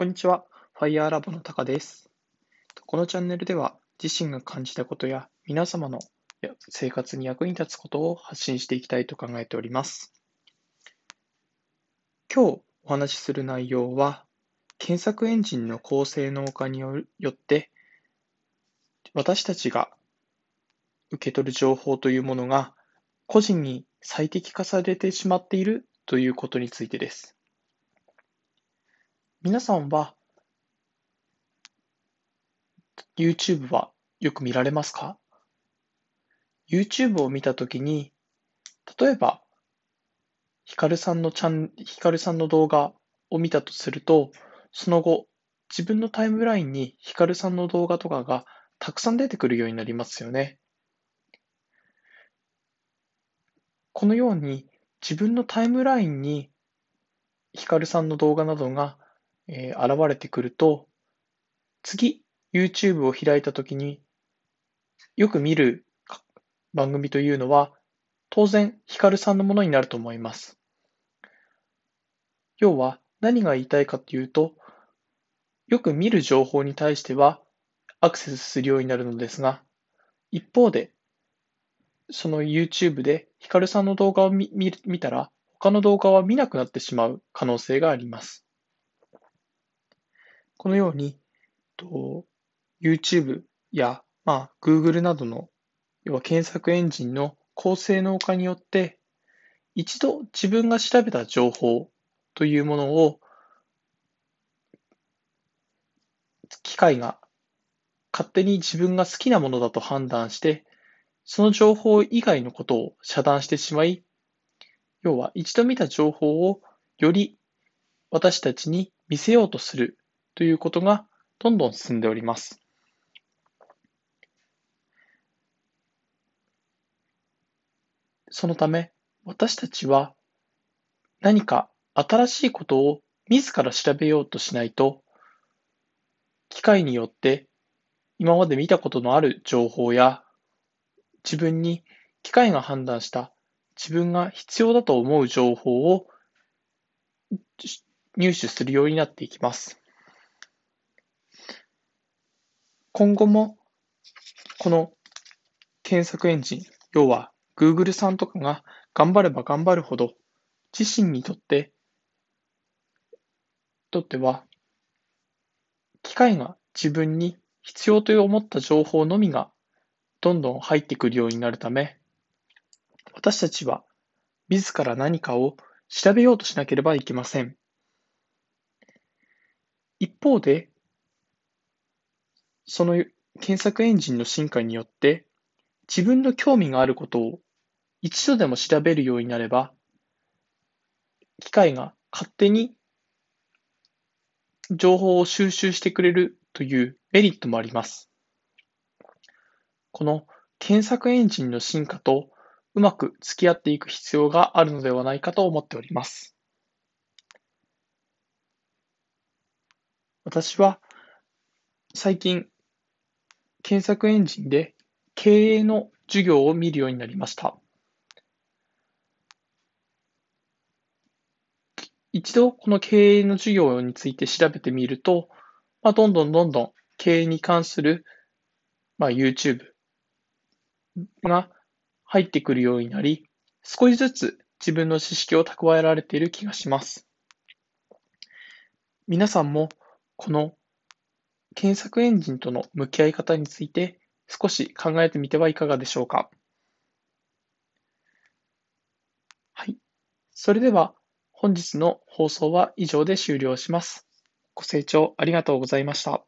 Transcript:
こんにちは。ファイヤーラボのタカです。このチャンネルでは自身が感じたことや皆様の生活に役に立つことを発信していきたいと考えております。今日お話しする内容は、検索エンジンの高性能化によって、私たちが受け取る情報というものが個人に最適化されてしまっているということについてです。皆さんは YouTube はよく見られますか ?YouTube を見たときに、例えば、ヒカルさんのチャン、ヒカルさんの動画を見たとすると、その後、自分のタイムラインにヒカルさんの動画とかがたくさん出てくるようになりますよね。このように自分のタイムラインにヒカルさんの動画などが、え現れてくると、次、YouTube を開いたときによく見る番組というのは、当然、ヒカルさんのものになると思います。要は、何が言いたいかというと、よく見る情報に対してはアクセスするようになるのですが、一方で、その YouTube でヒカルさんの動画を見見たら、他の動画は見なくなってしまう可能性があります。このように、と YouTube や、まあ、Google などの要は検索エンジンの高性能化によって、一度自分が調べた情報というものを機械が勝手に自分が好きなものだと判断して、その情報以外のことを遮断してしまい、要は一度見た情報をより私たちに見せようとするということがどんどん進んでおります。そのため、私たちは何か新しいことを自ら調べようとしないと、機械によって今まで見たことのある情報や自分に機械が判断した自分が必要だと思う情報を入手するようになっていきます。今後もこの検索エンジン、要は Google さんとかが頑張れば頑張るほど自身にとってとっては機械が自分に必要と思った情報のみがどんどん入ってくるようになるため、私たちは自ら何かを調べようとしなければいけません。一方で、その検索エンジンの進化によって、自分の興味があることを一度でも調べるようになれば、機械が勝手に情報を収集してくれるというメリットもあります。この検索エンジンの進化とうまく付き合っていく必要があるのではないかと思っております。私は最近検索エンジンで経営の授業を見るようになりました。一度この経営の授業について調べてみると、まあ、どんどんどんどん経営に関する、まあ、YouTube が入ってくるようになり、少しずつ自分の知識を蓄えられている気がします。皆さんもこの検索エンジンとの向き合い方について少し考えてみてはいかがでしょうか。はい。それでは本日の放送は以上で終了します。ご清聴ありがとうございました。